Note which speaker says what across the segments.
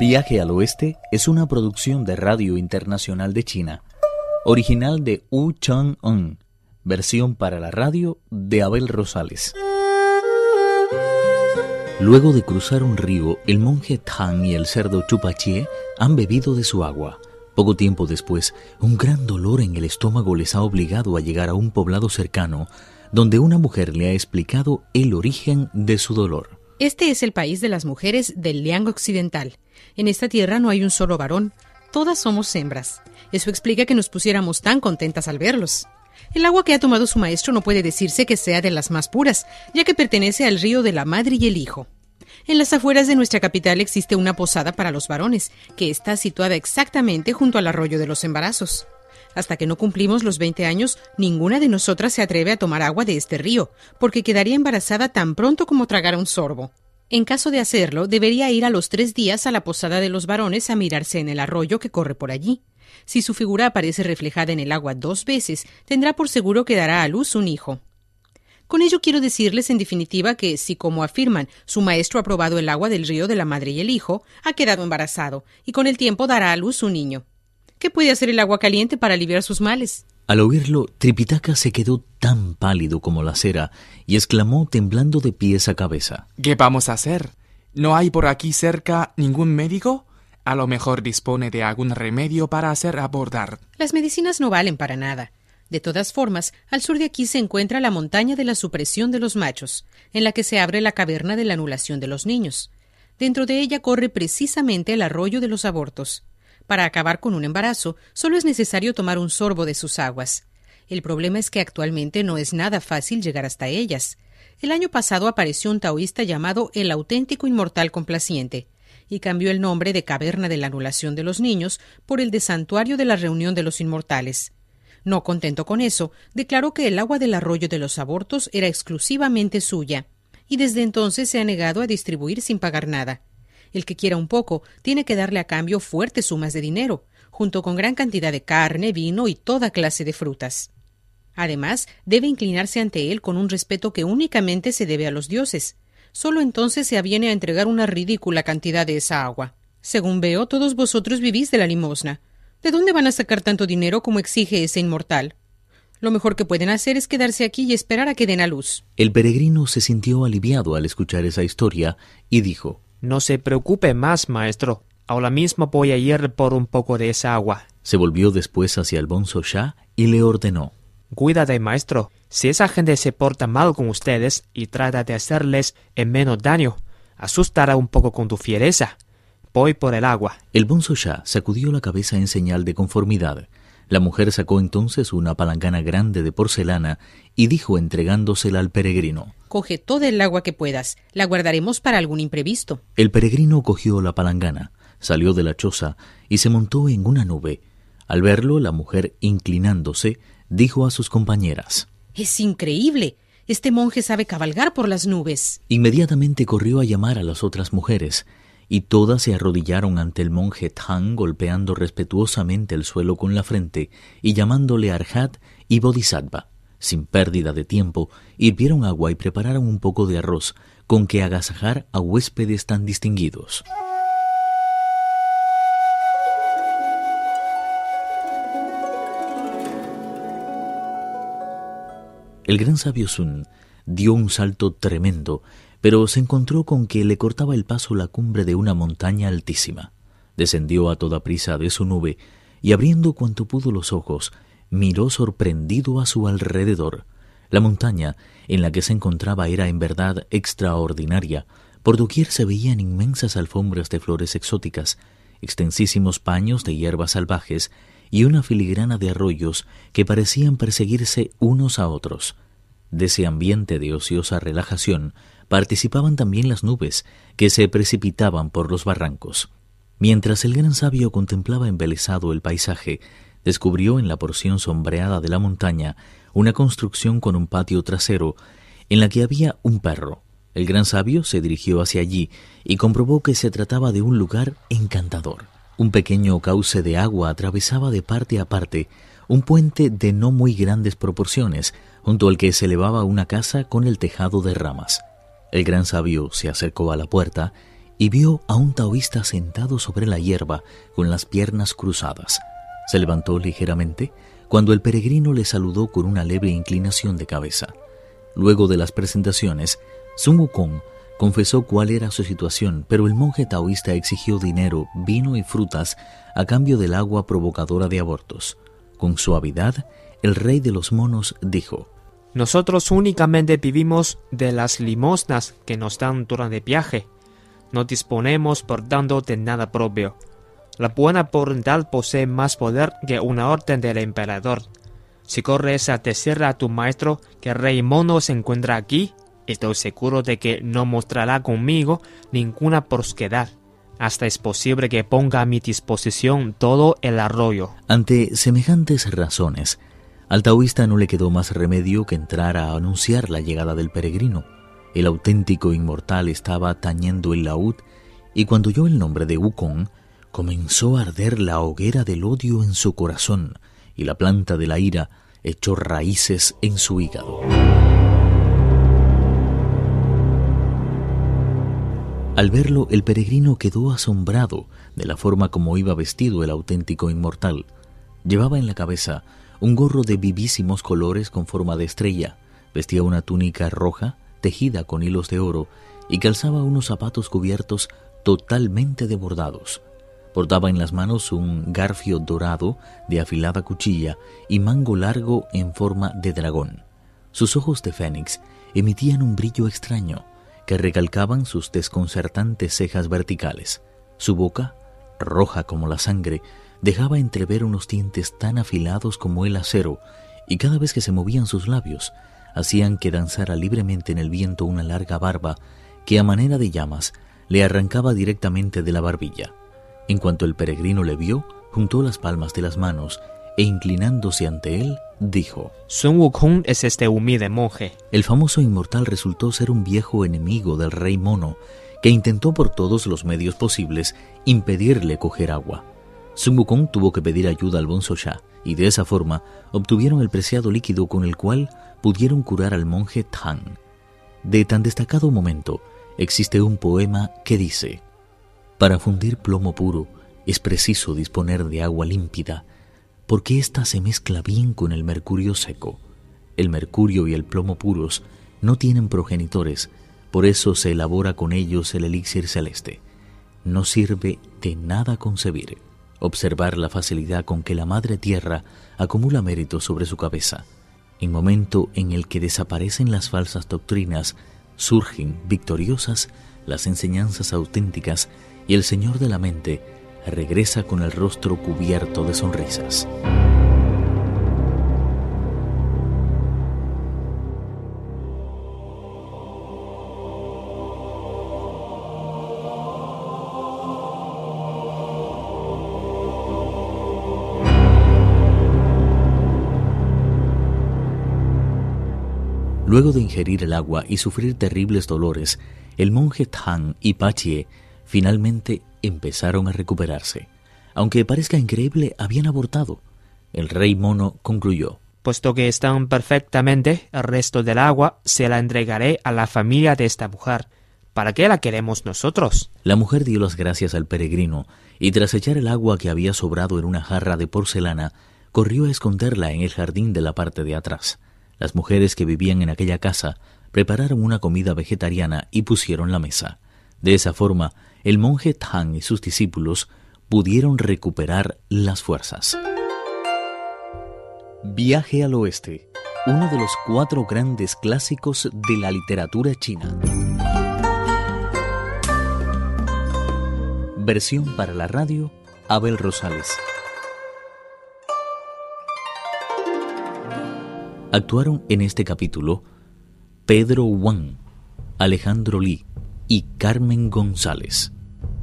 Speaker 1: Viaje al Oeste es una producción de Radio Internacional de China, original de Wu Chang-un, versión para la radio de Abel Rosales. Luego de cruzar un río, el monje Tang y el cerdo Chupachie han bebido de su agua. Poco tiempo después, un gran dolor en el estómago les ha obligado a llegar a un poblado cercano, donde una mujer le ha explicado el origen de su dolor.
Speaker 2: Este es el país de las mujeres del Liang Occidental. En esta tierra no hay un solo varón, todas somos hembras. Eso explica que nos pusiéramos tan contentas al verlos. El agua que ha tomado su maestro no puede decirse que sea de las más puras, ya que pertenece al río de la madre y el hijo. En las afueras de nuestra capital existe una posada para los varones, que está situada exactamente junto al arroyo de los embarazos. Hasta que no cumplimos los 20 años, ninguna de nosotras se atreve a tomar agua de este río, porque quedaría embarazada tan pronto como tragara un sorbo. En caso de hacerlo, debería ir a los tres días a la posada de los varones a mirarse en el arroyo que corre por allí. Si su figura aparece reflejada en el agua dos veces, tendrá por seguro que dará a luz un hijo. Con ello quiero decirles en definitiva que si, como afirman, su maestro ha probado el agua del río de la madre y el hijo, ha quedado embarazado, y con el tiempo dará a luz un niño. ¿Qué puede hacer el agua caliente para aliviar sus males?
Speaker 1: Al oírlo, Tripitaka se quedó tan pálido como la cera y exclamó temblando de pies a cabeza.
Speaker 3: ¿Qué vamos a hacer? ¿No hay por aquí cerca ningún médico? A lo mejor dispone de algún remedio para hacer abordar.
Speaker 2: Las medicinas no valen para nada. De todas formas, al sur de aquí se encuentra la montaña de la supresión de los machos, en la que se abre la caverna de la anulación de los niños. Dentro de ella corre precisamente el arroyo de los abortos. Para acabar con un embarazo, solo es necesario tomar un sorbo de sus aguas. El problema es que actualmente no es nada fácil llegar hasta ellas. El año pasado apareció un taoísta llamado el auténtico inmortal complaciente, y cambió el nombre de Caverna de la Anulación de los Niños por el de Santuario de la Reunión de los Inmortales. No contento con eso, declaró que el agua del arroyo de los abortos era exclusivamente suya, y desde entonces se ha negado a distribuir sin pagar nada. El que quiera un poco tiene que darle a cambio fuertes sumas de dinero, junto con gran cantidad de carne, vino y toda clase de frutas. Además, debe inclinarse ante él con un respeto que únicamente se debe a los dioses. Solo entonces se aviene a entregar una ridícula cantidad de esa agua. Según veo, todos vosotros vivís de la limosna. ¿De dónde van a sacar tanto dinero como exige ese inmortal? Lo mejor que pueden hacer es quedarse aquí y esperar a que den a luz.
Speaker 1: El peregrino se sintió aliviado al escuchar esa historia y dijo
Speaker 4: no se preocupe más, maestro. Ahora mismo voy a ir por un poco de esa agua.
Speaker 1: Se volvió después hacia el bonzo Shah y le ordenó.
Speaker 4: Cuídate, maestro. Si esa gente se porta mal con ustedes y trata de hacerles en menos daño, asustará un poco con tu fiereza. Voy por el agua.
Speaker 1: El bonzo Shah sacudió la cabeza en señal de conformidad. La mujer sacó entonces una palangana grande de porcelana y dijo entregándosela al peregrino.
Speaker 2: Coge toda el agua que puedas, la guardaremos para algún imprevisto.
Speaker 1: El peregrino cogió la palangana, salió de la choza y se montó en una nube. Al verlo, la mujer, inclinándose, dijo a sus compañeras
Speaker 2: Es increíble. Este monje sabe cabalgar por las nubes.
Speaker 1: Inmediatamente corrió a llamar a las otras mujeres, y todas se arrodillaron ante el monje Tang golpeando respetuosamente el suelo con la frente y llamándole Arhat y Bodhisattva. Sin pérdida de tiempo, hirvieron agua y prepararon un poco de arroz con que agasajar a huéspedes tan distinguidos. El gran sabio Sun dio un salto tremendo pero se encontró con que le cortaba el paso la cumbre de una montaña altísima. Descendió a toda prisa de su nube y abriendo cuanto pudo los ojos, miró sorprendido a su alrededor. La montaña en la que se encontraba era en verdad extraordinaria. Por doquier se veían inmensas alfombras de flores exóticas, extensísimos paños de hierbas salvajes y una filigrana de arroyos que parecían perseguirse unos a otros. De ese ambiente de ociosa relajación participaban también las nubes que se precipitaban por los barrancos. Mientras el gran sabio contemplaba embelesado el paisaje, descubrió en la porción sombreada de la montaña una construcción con un patio trasero en la que había un perro. El gran sabio se dirigió hacia allí y comprobó que se trataba de un lugar encantador. Un pequeño cauce de agua atravesaba de parte a parte un puente de no muy grandes proporciones, junto al que se elevaba una casa con el tejado de ramas. El gran sabio se acercó a la puerta y vio a un taoísta sentado sobre la hierba con las piernas cruzadas. Se levantó ligeramente cuando el peregrino le saludó con una leve inclinación de cabeza. Luego de las presentaciones, Sun confesó cuál era su situación, pero el monje taoísta exigió dinero, vino y frutas a cambio del agua provocadora de abortos. Con suavidad, el rey de los monos dijo,
Speaker 4: Nosotros únicamente vivimos de las limosnas que nos dan durante viaje. No disponemos, por tanto, de nada propio. La buena voluntad posee más poder que una orden del emperador. Si corres a decirle a tu maestro que el se encuentra aquí, estoy seguro de que no mostrará conmigo ninguna prosquedad. Hasta es posible que ponga a mi disposición todo el arroyo.
Speaker 1: Ante semejantes razones, al taoísta no le quedó más remedio que entrar a anunciar la llegada del peregrino. El auténtico inmortal estaba tañendo el laúd y cuando oyó el nombre de Wukong, comenzó a arder la hoguera del odio en su corazón y la planta de la ira echó raíces en su hígado. Al verlo, el peregrino quedó asombrado de la forma como iba vestido el auténtico inmortal. Llevaba en la cabeza un gorro de vivísimos colores con forma de estrella, vestía una túnica roja tejida con hilos de oro y calzaba unos zapatos cubiertos totalmente de bordados. Portaba en las manos un garfio dorado de afilada cuchilla y mango largo en forma de dragón. Sus ojos de fénix emitían un brillo extraño que recalcaban sus desconcertantes cejas verticales. Su boca, roja como la sangre, dejaba entrever unos dientes tan afilados como el acero, y cada vez que se movían sus labios, hacían que danzara libremente en el viento una larga barba que a manera de llamas le arrancaba directamente de la barbilla. En cuanto el peregrino le vio, juntó las palmas de las manos e inclinándose ante él, dijo,
Speaker 4: Sun Wukong es este humilde monje.
Speaker 1: El famoso inmortal resultó ser un viejo enemigo del rey mono, que intentó por todos los medios posibles impedirle coger agua. Sun Wukong tuvo que pedir ayuda al Bonzo Sha, y de esa forma obtuvieron el preciado líquido con el cual pudieron curar al monje Tang. De tan destacado momento, existe un poema que dice, Para fundir plomo puro es preciso disponer de agua límpida, porque ésta se mezcla bien con el mercurio seco. El mercurio y el plomo puros no tienen progenitores, por eso se elabora con ellos el elixir celeste. No sirve de nada concebir, observar la facilidad con que la Madre Tierra acumula méritos sobre su cabeza en momento en el que desaparecen las falsas doctrinas, surgen victoriosas las enseñanzas auténticas y el Señor de la mente regresa con el rostro cubierto de sonrisas. Luego de ingerir el agua y sufrir terribles dolores, el monje Tang y Pachie finalmente empezaron a recuperarse. Aunque parezca increíble, habían abortado. El rey mono concluyó.
Speaker 4: Puesto que están perfectamente, el resto del agua se la entregaré a la familia de esta mujer. ¿Para qué la queremos nosotros?
Speaker 1: La mujer dio las gracias al peregrino y tras echar el agua que había sobrado en una jarra de porcelana, corrió a esconderla en el jardín de la parte de atrás. Las mujeres que vivían en aquella casa prepararon una comida vegetariana y pusieron la mesa. De esa forma, el monje Tang y sus discípulos pudieron recuperar las fuerzas. Viaje al Oeste, uno de los cuatro grandes clásicos de la literatura china. Versión para la radio, Abel Rosales. Actuaron en este capítulo Pedro Wang, Alejandro Lee y Carmen González.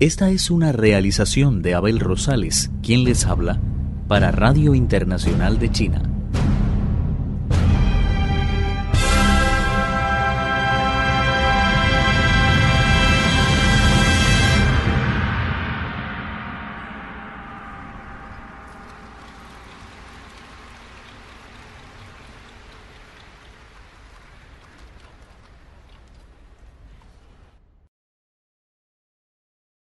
Speaker 1: Esta es una realización de Abel Rosales, quien les habla, para Radio Internacional de China.